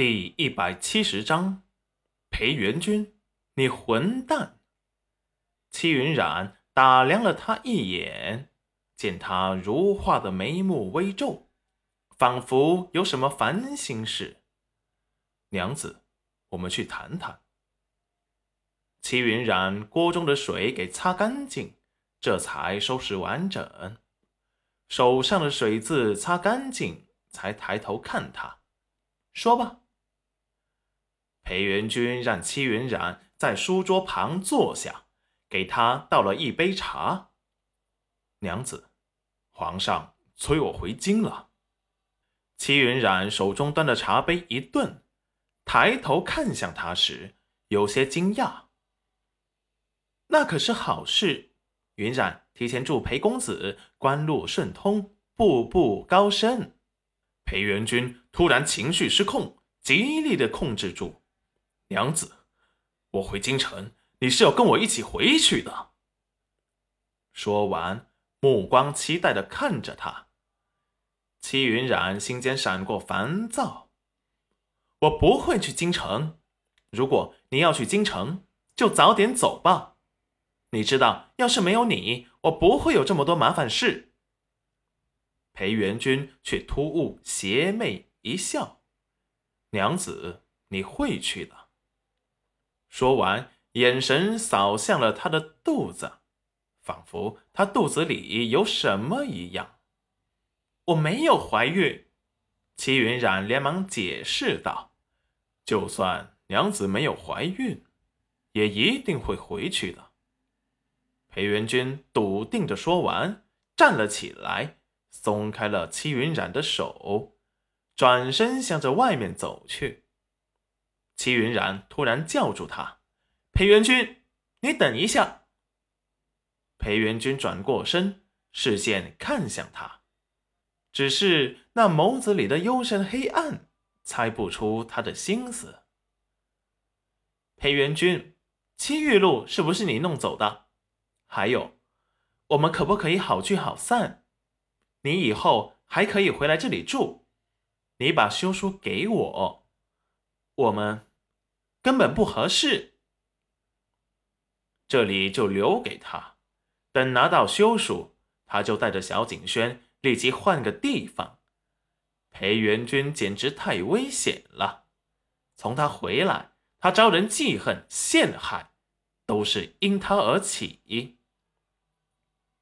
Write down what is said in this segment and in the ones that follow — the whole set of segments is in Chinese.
第一百七十章，裴元君，你混蛋！戚云染打量了他一眼，见他如画的眉目微皱，仿佛有什么烦心事。娘子，我们去谈谈。戚云染锅中的水给擦干净，这才收拾完整，手上的水渍擦干净，才抬头看他，说吧。裴元君让戚云染在书桌旁坐下，给他倒了一杯茶。娘子，皇上催我回京了。戚云染手中端着茶杯一顿，抬头看向他时，有些惊讶。那可是好事，云染提前祝裴公子官路顺通，步步高升。裴元君突然情绪失控，极力的控制住。娘子，我回京城，你是要跟我一起回去的。说完，目光期待的看着他。戚云染心间闪过烦躁。我不会去京城。如果你要去京城，就早点走吧。你知道，要是没有你，我不会有这么多麻烦事。裴元君却突兀邪魅一笑：“娘子，你会去的。”说完，眼神扫向了他的肚子，仿佛他肚子里有什么一样。我没有怀孕，齐云染连忙解释道：“就算娘子没有怀孕，也一定会回去的。”裴元君笃定的说完，站了起来，松开了齐云染的手，转身向着外面走去。齐云染突然叫住他：“裴元君，你等一下。”裴元君转过身，视线看向他，只是那眸子里的幽深黑暗，猜不出他的心思。裴元君，七玉露是不是你弄走的？还有，我们可不可以好聚好散？你以后还可以回来这里住。你把休书给我，我们。根本不合适，这里就留给他。等拿到休书，他就带着小景轩立即换个地方。裴元君简直太危险了，从他回来，他招人记恨陷害，都是因他而起。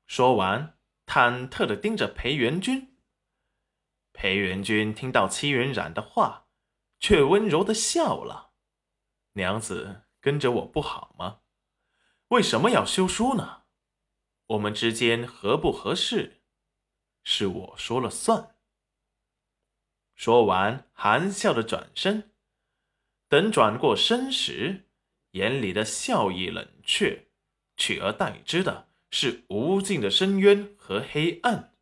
说完，忐忑的盯着裴元君。裴元君听到戚云染的话，却温柔的笑了。娘子跟着我不好吗？为什么要休书呢？我们之间合不合适，是我说了算。说完，含笑的转身。等转过身时，眼里的笑意冷却，取而代之的是无尽的深渊和黑暗。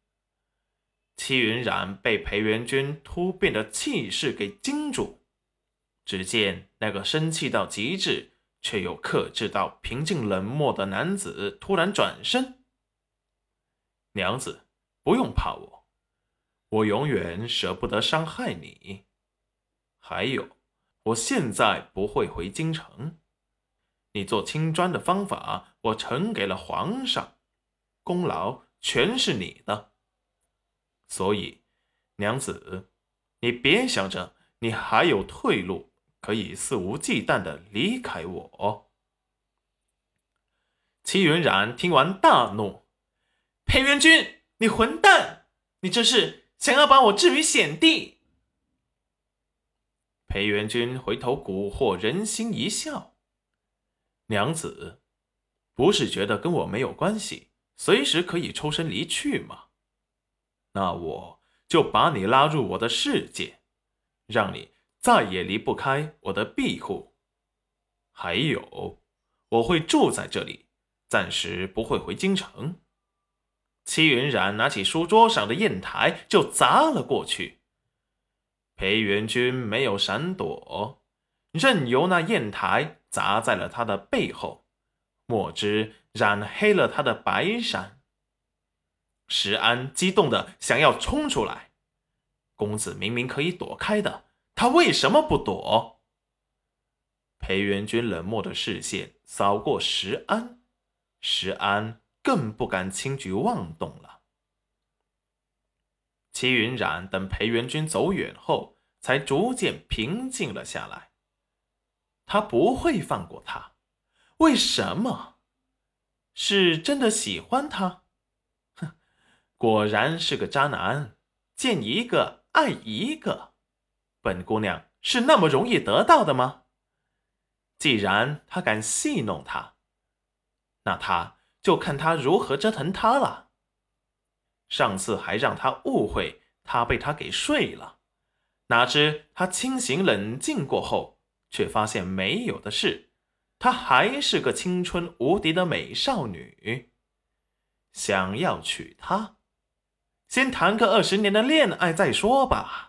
戚云染被裴元君突变的气势给惊住。只见那个生气到极致，却又克制到平静冷漠的男子突然转身：“娘子，不用怕我，我永远舍不得伤害你。还有，我现在不会回京城。你做青砖的方法，我呈给了皇上，功劳全是你的。所以，娘子，你别想着你还有退路。”可以肆无忌惮的离开我。齐云染听完大怒：“裴元君，你混蛋！你这是想要把我置于险地？”裴元君回头蛊惑人心一笑：“娘子，不是觉得跟我没有关系，随时可以抽身离去吗？那我就把你拉入我的世界，让你……”再也离不开我的庇护，还有，我会住在这里，暂时不会回京城。戚云染拿起书桌上的砚台就砸了过去，裴元君没有闪躲，任由那砚台砸在了他的背后，墨汁染黑了他的白衫。石安激动的想要冲出来，公子明明可以躲开的。他为什么不躲？裴元君冷漠的视线扫过石安，石安更不敢轻举妄动了。齐云冉等裴元君走远后，才逐渐平静了下来。他不会放过他，为什么？是真的喜欢他？哼，果然是个渣男，见一个爱一个。本姑娘是那么容易得到的吗？既然他敢戏弄她，那他就看他如何折腾他了。上次还让他误会他被他给睡了，哪知他清醒冷静过后，却发现没有的事，她还是个青春无敌的美少女。想要娶她，先谈个二十年的恋爱再说吧。